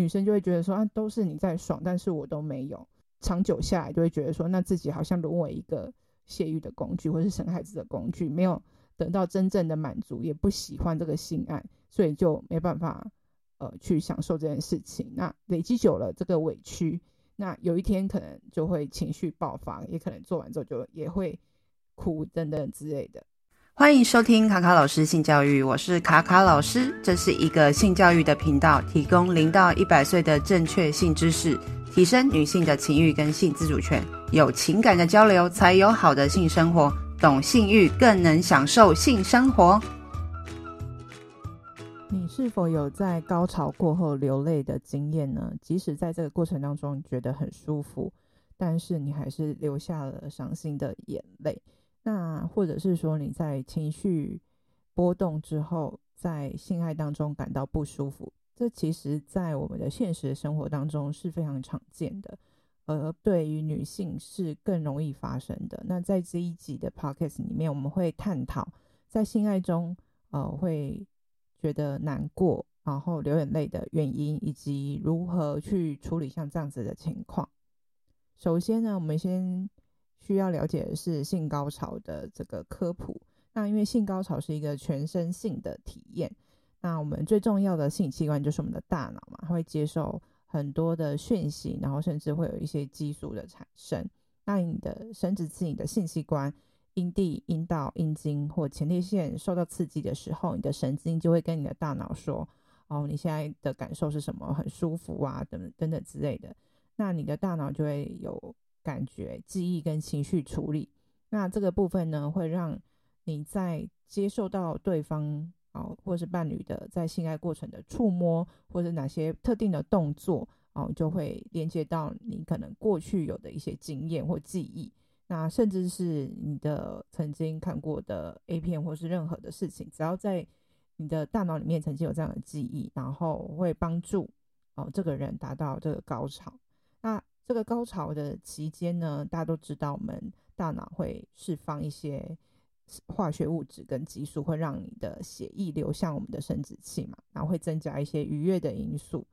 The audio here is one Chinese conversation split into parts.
女生就会觉得说啊，都是你在爽，但是我都没有。长久下来，就会觉得说，那自己好像沦为一个泄欲的工具，或是生孩子的工具，没有得到真正的满足，也不喜欢这个性爱，所以就没办法呃去享受这件事情。那累积久了，这个委屈，那有一天可能就会情绪爆发，也可能做完之后就也会哭等等之类的。欢迎收听卡卡老师性教育，我是卡卡老师，这是一个性教育的频道，提供零到一百岁的正确性知识，提升女性的情欲跟性自主权。有情感的交流，才有好的性生活。懂性欲，更能享受性生活。你是否有在高潮过后流泪的经验呢？即使在这个过程当中觉得很舒服，但是你还是流下了伤心的眼泪。那或者是说你在情绪波动之后，在性爱当中感到不舒服，这其实在我们的现实生活当中是非常常见的，而对于女性是更容易发生的。那在这一集的 podcast 里面，我们会探讨在性爱中，呃，会觉得难过，然后流眼泪的原因，以及如何去处理像这样子的情况。首先呢，我们先。需要了解的是性高潮的这个科普。那因为性高潮是一个全身性的体验，那我们最重要的性器官就是我们的大脑嘛，它会接受很多的讯息，然后甚至会有一些激素的产生。那你的生殖器、你的性器官、阴蒂、阴道、阴茎或前列腺受到刺激的时候，你的神经就会跟你的大脑说：“哦，你现在的感受是什么？很舒服啊，等等等之类的。”那你的大脑就会有。感觉、记忆跟情绪处理，那这个部分呢，会让你在接受到对方哦，或是伴侣的在性爱过程的触摸，或者哪些特定的动作哦，就会连接到你可能过去有的一些经验或记忆，那甚至是你的曾经看过的 A 片或是任何的事情，只要在你的大脑里面曾经有这样的记忆，然后会帮助哦这个人达到这个高潮，那。这个高潮的期间呢，大家都知道，我们大脑会释放一些化学物质跟激素，会让你的血液流向我们的生殖器嘛，然后会增加一些愉悦的因素，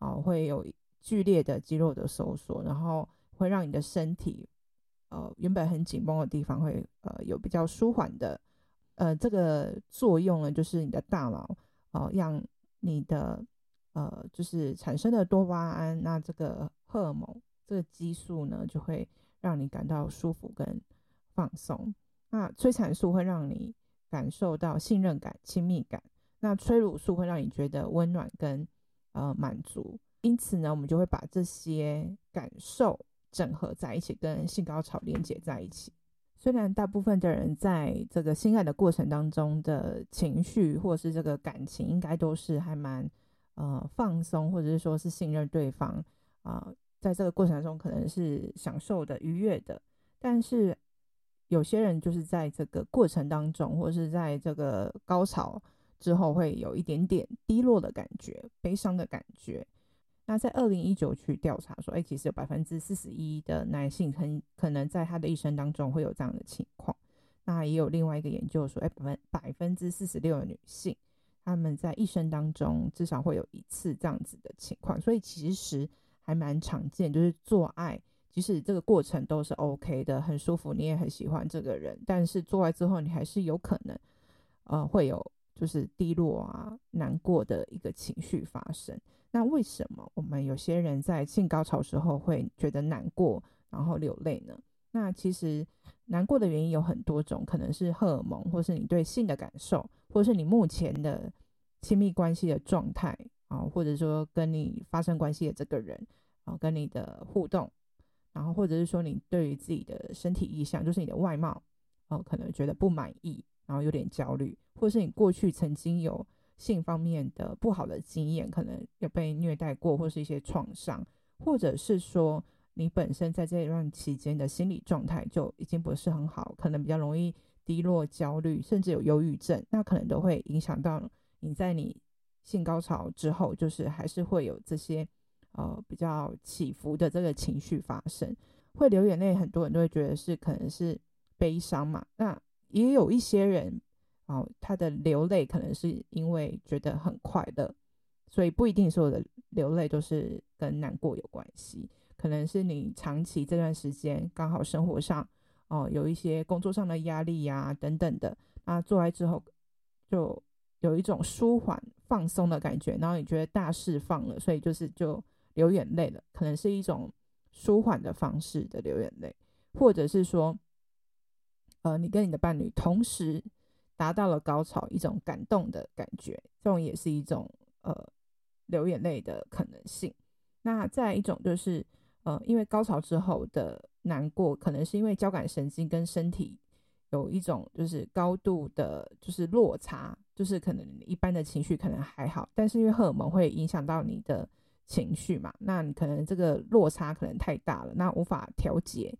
啊、呃，会有剧烈的肌肉的收缩，然后会让你的身体，呃，原本很紧绷的地方会呃有比较舒缓的，呃，这个作用呢，就是你的大脑，哦、呃，让你的呃，就是产生的多巴胺，那这个荷尔蒙。这个激素呢，就会让你感到舒服跟放松。那催产素会让你感受到信任感、亲密感。那催乳素会让你觉得温暖跟呃满足。因此呢，我们就会把这些感受整合在一起，跟性高潮连接在一起。虽然大部分的人在这个性爱的过程当中的情绪或是这个感情，应该都是还蛮呃放松，或者是说是信任对方啊。在这个过程中，可能是享受的、愉悦的，但是有些人就是在这个过程当中，或是在这个高潮之后，会有一点点低落的感觉、悲伤的感觉。那在二零一九去调查说，哎，其实有百分之四十一的男性很可能在他的一生当中会有这样的情况。那也有另外一个研究说，哎，百分百分之四十六的女性，他们在一生当中至少会有一次这样子的情况。所以其实。还蛮常见，就是做爱，即使这个过程都是 OK 的，很舒服，你也很喜欢这个人，但是做爱之后，你还是有可能，呃，会有就是低落啊、难过的一个情绪发生。那为什么我们有些人在性高潮时候会觉得难过，然后流泪呢？那其实难过的原因有很多种，可能是荷尔蒙，或是你对性的感受，或是你目前的亲密关系的状态。啊，或者说跟你发生关系的这个人，啊，跟你的互动，然后或者是说你对于自己的身体意向，就是你的外貌，哦，可能觉得不满意，然后有点焦虑，或者是你过去曾经有性方面的不好的经验，可能有被虐待过，或是一些创伤，或者是说你本身在这一段期间的心理状态就已经不是很好，可能比较容易低落、焦虑，甚至有忧郁症，那可能都会影响到你在你。性高潮之后，就是还是会有这些呃比较起伏的这个情绪发生，会流眼泪。很多人都会觉得是可能是悲伤嘛，那也有一些人哦，他的流泪可能是因为觉得很快乐，所以不一定所有的流泪都是跟难过有关系，可能是你长期这段时间刚好生活上哦、有一些工作上的压力呀、等等的，那做完之后就有一种舒缓放松的感觉，然后你觉得大释放了，所以就是就流眼泪了，可能是一种舒缓的方式的流眼泪，或者是说，呃，你跟你的伴侣同时达到了高潮，一种感动的感觉，这种也是一种呃。流眼泪的可能性。那再一种就是，呃，因为高潮之后的难过，可能是因为交感神经跟身体有一种就是高度的，就是落差，就是可能一般的情绪可能还好，但是因为荷尔蒙会影响到你的情绪嘛，那你可能这个落差可能太大了，那无法调节，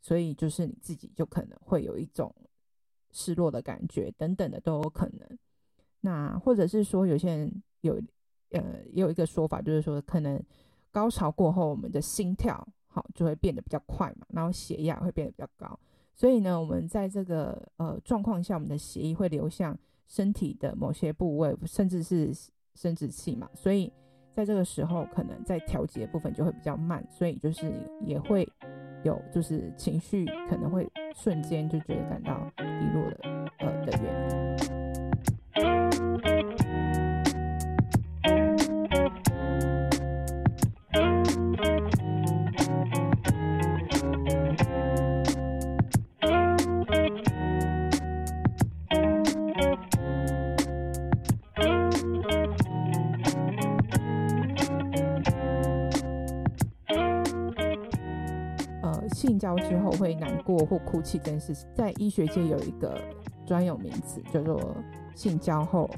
所以就是你自己就可能会有一种失落的感觉等等的都有可能。那或者是说有些人有。呃，也有一个说法，就是说，可能高潮过后，我们的心跳好就会变得比较快嘛，然后血压会变得比较高。所以呢，我们在这个呃状况下，我们的血液会流向身体的某些部位，甚至是生殖器嘛。所以在这个时候，可能在调节部分就会比较慢，所以就是也会有就是情绪可能会瞬间就觉得感到低落的呃的原因。过或哭泣这件事情，在医学界有一个专有名词叫做性交后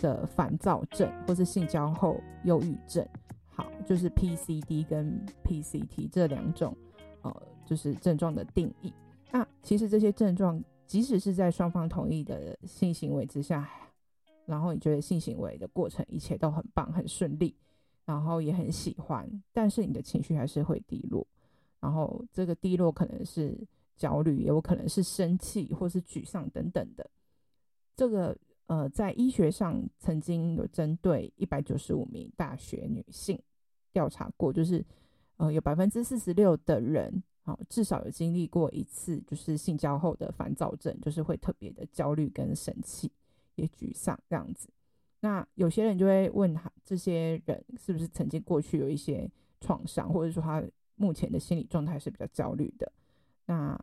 的烦躁症，或是性交后忧郁症。好，就是 PCD 跟 PCT 这两种，呃，就是症状的定义。那其实这些症状，即使是在双方同意的性行为之下，然后你觉得性行为的过程一切都很棒、很顺利，然后也很喜欢，但是你的情绪还是会低落。然后这个低落可能是焦虑，也有可能是生气或是沮丧等等的。这个呃，在医学上曾经有针对一百九十五名大学女性调查过，就是呃有百分之四十六的人，啊，至少有经历过一次就是性交后的烦躁症，就是会特别的焦虑跟生气，也沮丧这样子。那有些人就会问他，这些人是不是曾经过去有一些创伤，或者说他。目前的心理状态是比较焦虑的。那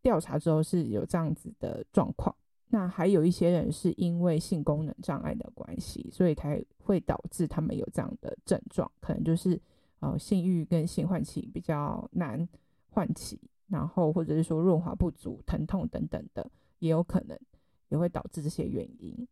调查之后是有这样子的状况。那还有一些人是因为性功能障碍的关系，所以才会导致他们有这样的症状，可能就是呃性欲跟性唤起比较难唤起，然后或者是说润滑不足、疼痛等等的，也有可能也会导致这些原因。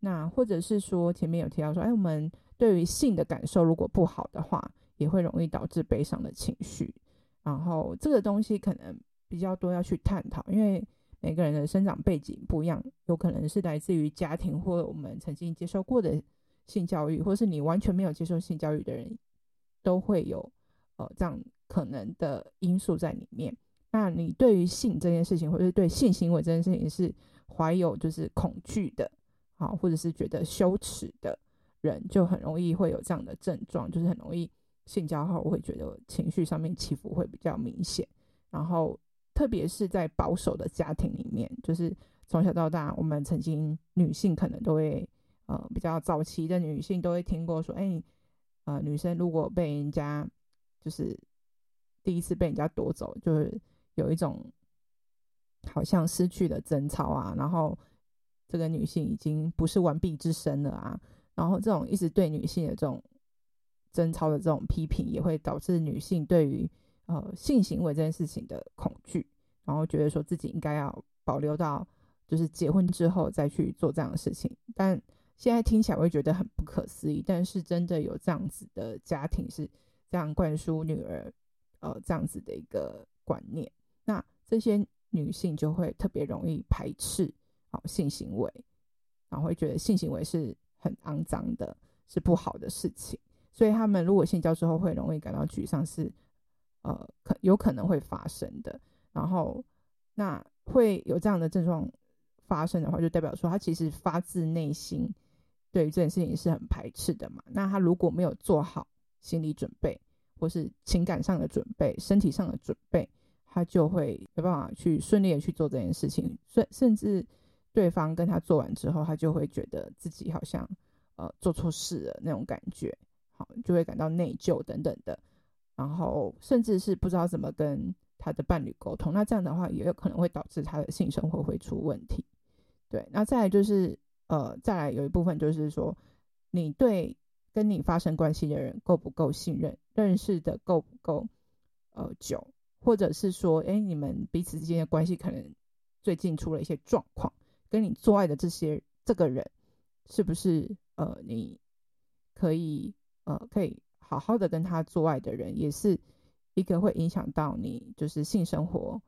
那或者是说前面有提到说，哎，我们对于性的感受如果不好的话。也会容易导致悲伤的情绪，然后这个东西可能比较多要去探讨，因为每个人的生长背景不一样，有可能是来自于家庭或我们曾经接受过的性教育，或是你完全没有接受性教育的人，都会有呃这样可能的因素在里面。那你对于性这件事情，或者是对性行为这件事情是怀有就是恐惧的，好，或者是觉得羞耻的人，就很容易会有这样的症状，就是很容易。性交后，我会觉得情绪上面起伏会比较明显，然后特别是在保守的家庭里面，就是从小到大，我们曾经女性可能都会，呃，比较早期的女性都会听过说，哎，呃，女生如果被人家就是第一次被人家夺走，就是有一种好像失去了贞操啊，然后这个女性已经不是完璧之身了啊，然后这种一直对女性的这种。贞操的这种批评也会导致女性对于呃性行为这件事情的恐惧，然后觉得说自己应该要保留到就是结婚之后再去做这样的事情。但现在听起来会觉得很不可思议，但是真的有这样子的家庭是这样灌输女儿呃这样子的一个观念，那这些女性就会特别容易排斥好、性行为，然后会觉得性行为是很肮脏的，是不好的事情。所以他们如果性交之后会容易感到沮丧，是呃可有可能会发生的。然后那会有这样的症状发生的话，就代表说他其实发自内心对于这件事情是很排斥的嘛。那他如果没有做好心理准备，或是情感上的准备、身体上的准备，他就会没办法去顺利的去做这件事情。甚甚至对方跟他做完之后，他就会觉得自己好像呃做错事了那种感觉，好，就会感到内疚等等的。然后甚至是不知道怎么跟他的伴侣沟通，那这样的话也有可能会导致他的性生活会出问题。对，那再来就是呃，再来有一部分就是说，你对跟你发生关系的人够不够信任，认识的够不够呃久，或者是说，哎，你们彼此之间的关系可能最近出了一些状况，跟你做爱的这些这个人是不是呃你可以呃可以好好的跟他做爱的人，也是一个会影响到你就是性生活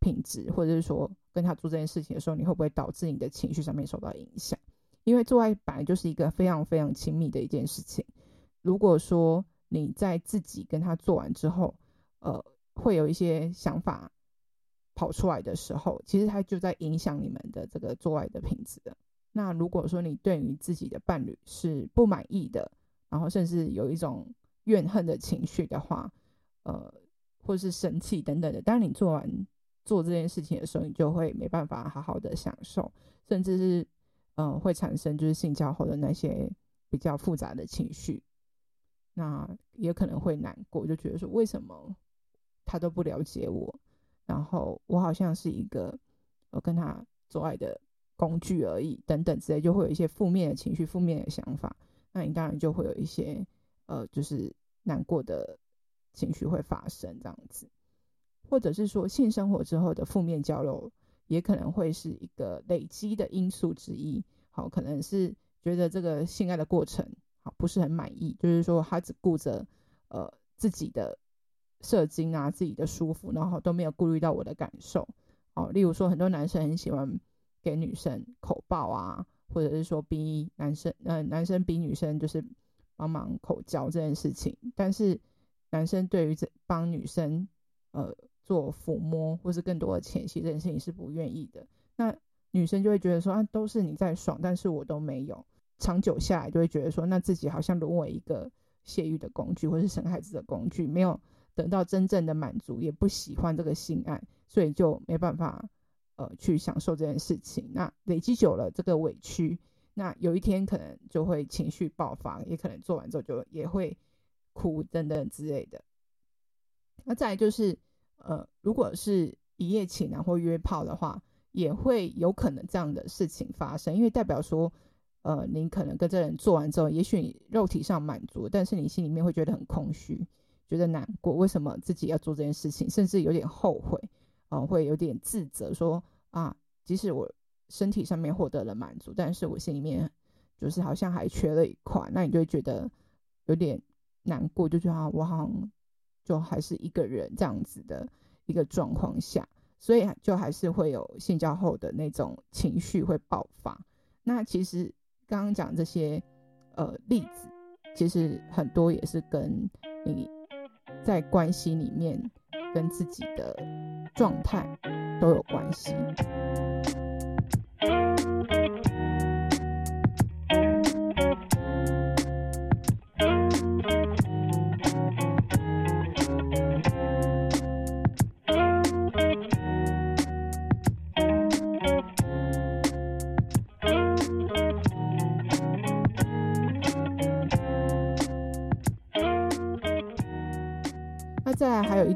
品质，或者是说跟他做这件事情的时候，你会不会导致你的情绪上面受到影响？因为做爱本来就是一个非常非常亲密的一件事情。如果说你在自己跟他做完之后，呃，会有一些想法跑出来的时候，其实他就在影响你们的这个做爱的品质的。那如果说你对于自己的伴侣是不满意的，然后甚至有一种怨恨的情绪的话，呃，或是生气等等的，当你做完做这件事情的时候，你就会没办法好好的享受，甚至是嗯、呃，会产生就是性交后的那些比较复杂的情绪，那也可能会难过，就觉得说为什么他都不了解我，然后我好像是一个我跟他做爱的工具而已，等等之类，就会有一些负面的情绪、负面的想法。那你当然就会有一些呃，就是难过的情绪会发生这样子，或者是说性生活之后的负面交流，也可能会是一个累积的因素之一。好，可能是觉得这个性爱的过程好不是很满意，就是说他只顾着呃自己的射精啊，自己的舒服，然后都没有顾虑到我的感受。哦，例如说很多男生很喜欢给女生口爆啊。或者是说逼男生，呃，男生逼女生就是帮忙口交这件事情，但是男生对于这帮女生呃做抚摸或是更多的前戏这件事情是不愿意的，那女生就会觉得说啊，都是你在爽，但是我都没有，长久下来就会觉得说，那自己好像沦为一个泄欲的工具或是生孩子的工具，没有得到真正的满足，也不喜欢这个性爱，所以就没办法。呃，去享受这件事情，那累积久了这个委屈，那有一天可能就会情绪爆发，也可能做完之后就也会哭等等之类的。那再来就是，呃，如果是一夜情啊或约炮的话，也会有可能这样的事情发生，因为代表说，呃，你可能跟这人做完之后，也许你肉体上满足，但是你心里面会觉得很空虚，觉得难过，为什么自己要做这件事情，甚至有点后悔。哦，会有点自责，说啊，即使我身体上面获得了满足，但是我心里面就是好像还缺了一块，那你就会觉得有点难过，就觉得啊，我好像就还是一个人这样子的一个状况下，所以就还是会有性交后的那种情绪会爆发。那其实刚刚讲这些呃例子，其实很多也是跟你在关系里面跟自己的。状态都有关系。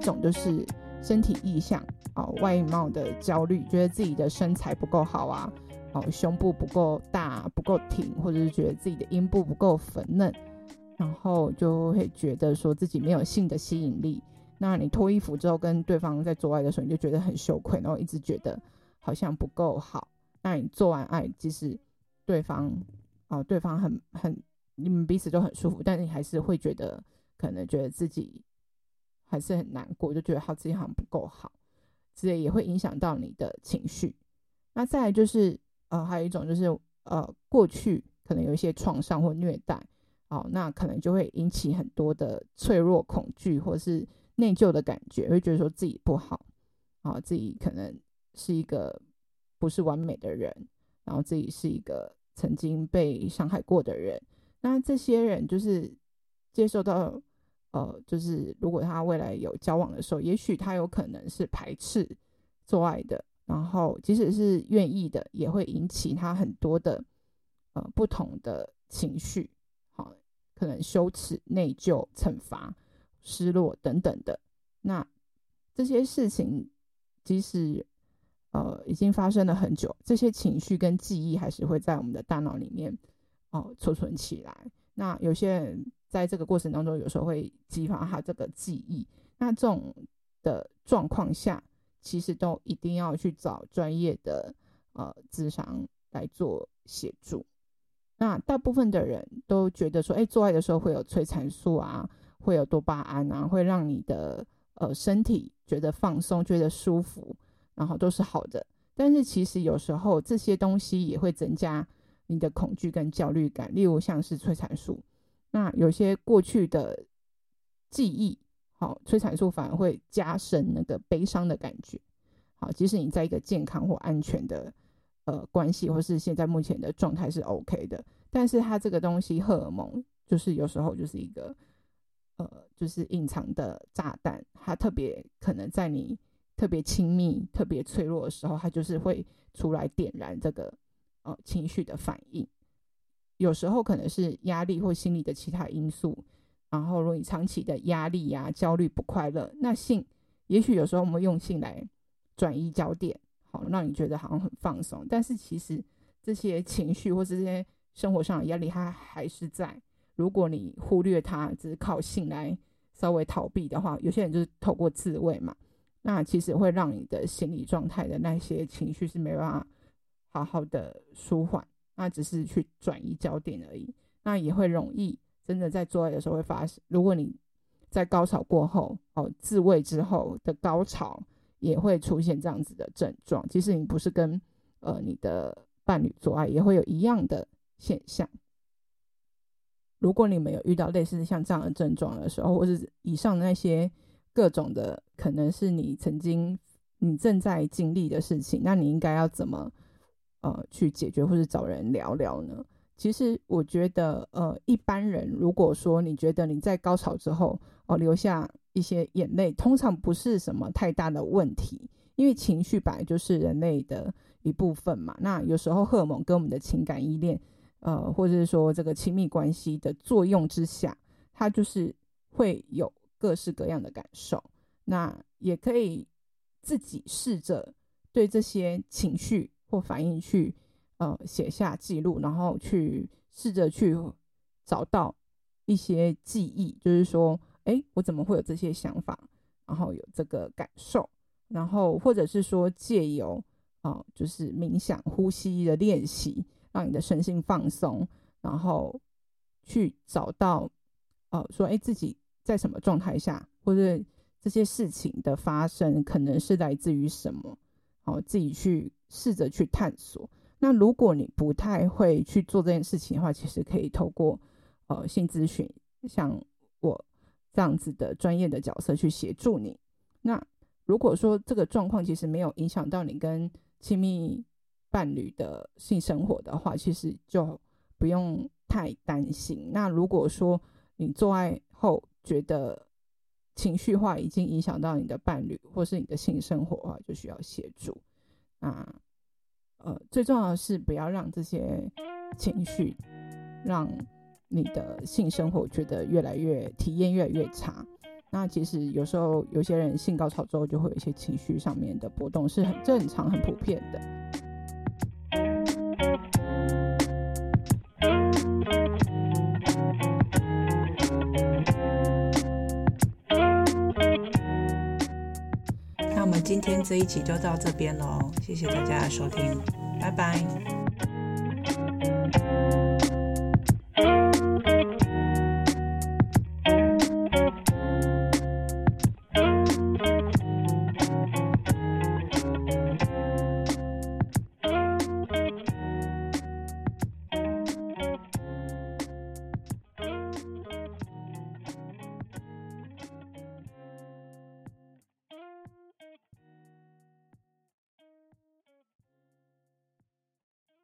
种就是。身体意向哦，外貌的焦虑，觉得自己的身材不够好啊，哦，胸部不够大，不够挺，或者是觉得自己的阴部不够粉嫩，然后就会觉得说自己没有性的吸引力。那你脱衣服之后跟对方在做爱的时候，你就觉得很羞愧，然后一直觉得好像不够好。那你做完爱，即使对方哦，对方很很，你们彼此都很舒服，但是你还是会觉得可能觉得自己。还是很难过，就觉得他自己好像不够好，之类也会影响到你的情绪。那再来就是，呃，还有一种就是，呃，过去可能有一些创伤或虐待，哦，那可能就会引起很多的脆弱、恐惧或是内疚的感觉，会觉得说自己不好，啊、哦，自己可能是一个不是完美的人，然后自己是一个曾经被伤害过的人。那这些人就是接受到，呃，就是如果他未来有交往的时候，也许他有可能是排斥做爱的，然后即使是愿意的，也会引起他很多的呃不同的情绪，好，可能羞耻、内疚、惩罚、失落等等的。那这些事情，即使呃已经发生了很久，这些情绪跟记忆还是会在我们的大脑里面。哦，储存起来。那有些人在这个过程当中，有时候会激发他这个记忆。那这种的状况下，其实都一定要去找专业的呃智商来做协助。那大部分的人都觉得说，哎，做爱的时候会有催产素啊，会有多巴胺啊，会让你的呃身体觉得放松、觉得舒服，然后都是好的。但是其实有时候这些东西也会增加。你的恐惧跟焦虑感，例如像是催产素，那有些过去的记忆，好，催产素反而会加深那个悲伤的感觉。好，即使你在一个健康或安全的呃关系，或是现在目前的状态是 OK 的，但是它这个东西荷尔蒙，就是有时候就是一个呃，就是隐藏的炸弹，它特别可能在你特别亲密、特别脆弱的时候，它就是会出来点燃这个。呃，情绪的反应，有时候可能是压力或心理的其他因素。然后，如果你长期的压力呀、焦虑、不快乐，那性，也许有时候我们用性来转移焦点，好，让你觉得好像很放松。但是其实这些情绪或是这些生活上的压力，它还是在。如果你忽略它，只是靠性来稍微逃避的话，有些人就是透过自慰嘛，那其实会让你的心理状态的那些情绪是没办法。好好的舒缓，那只是去转移焦点而已。那也会容易真的在做爱的时候会发生。如果你在高潮过后哦，自慰之后的高潮也会出现这样子的症状。即使你不是跟呃你的伴侣做爱，也会有一样的现象。如果你没有遇到类似像这样的症状的时候，或是以上那些各种的，可能是你曾经你正在经历的事情，那你应该要怎么？呃，去解决或者找人聊聊呢？其实我觉得，呃，一般人如果说你觉得你在高潮之后哦，呃，流下一些眼泪，通常不是什么太大的问题，因为情绪本来就是人类的一部分嘛。那有时候荷尔蒙跟我们的情感依恋，呃，或者是说这个亲密关系的作用之下，它就是会有各式各样的感受。那也可以自己试着对这些情绪。或反应去，呃，写下记录，然后去试着去找到一些记忆，就是说，哎，我怎么会有这些想法，然后有这个感受，然后或者是说借由啊、呃，就是冥想、呼吸的练习，让你的身心放松，然后去找到，呃，说，哎，自己在什么状态下，或者这些事情的发生，可能是来自于什么，好，自己去。试着去探索。那如果你不太会去做这件事情的话，其实可以透过呃性咨询，像我这样子的专业的角色去协助你。那如果说这个状况其实没有影响到你跟亲密伴侣的性生活的话，其实就不用太担心。那如果说你做爱后觉得情绪化已经影响到你的伴侣或是你的性生活的话，就需要协助。啊，呃，最重要的是不要让这些情绪让你的性生活觉得越来越体验越来越差。那其实有时候有些人性高潮之后就会有一些情绪上面的波动，是很正常、很普遍的。们今天这一集就到这边喽，谢谢大家的收听，拜拜。